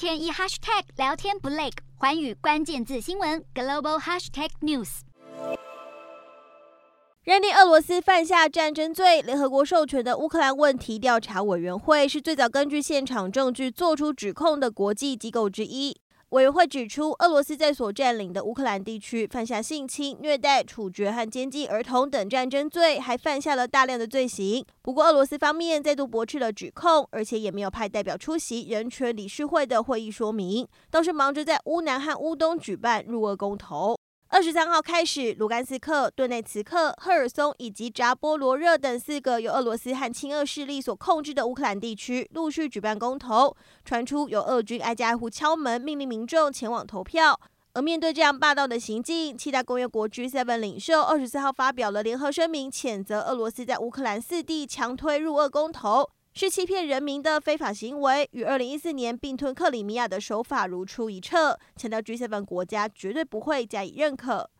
天一 hashtag 聊天不累，环宇关键字新闻 global hashtag news。认定俄罗斯犯下战争罪，联合国授权的乌克兰问题调查委员会是最早根据现场证据做出指控的国际机构之一。委员会指出，俄罗斯在所占领的乌克兰地区犯下性侵、虐待、处决和监禁儿童等战争罪，还犯下了大量的罪行。不过，俄罗斯方面再度驳斥了指控，而且也没有派代表出席人权理事会的会议说明，倒是忙着在乌南和乌东举办入俄公投。二十三号开始，卢甘斯克、顿内茨克、赫尔松以及扎波罗热等四个由俄罗斯和亲俄势力所控制的乌克兰地区陆续举办公投，传出有俄军挨家挨户敲门，命令民众前往投票。而面对这样霸道的行径，七大工业国 G7 领袖二十四号发表了联合声明，谴责俄罗斯在乌克兰四地强推入俄公投。是欺骗人民的非法行为，与二零一四年并吞克里米亚的手法如出一辙，强调 G7 国家绝对不会加以认可。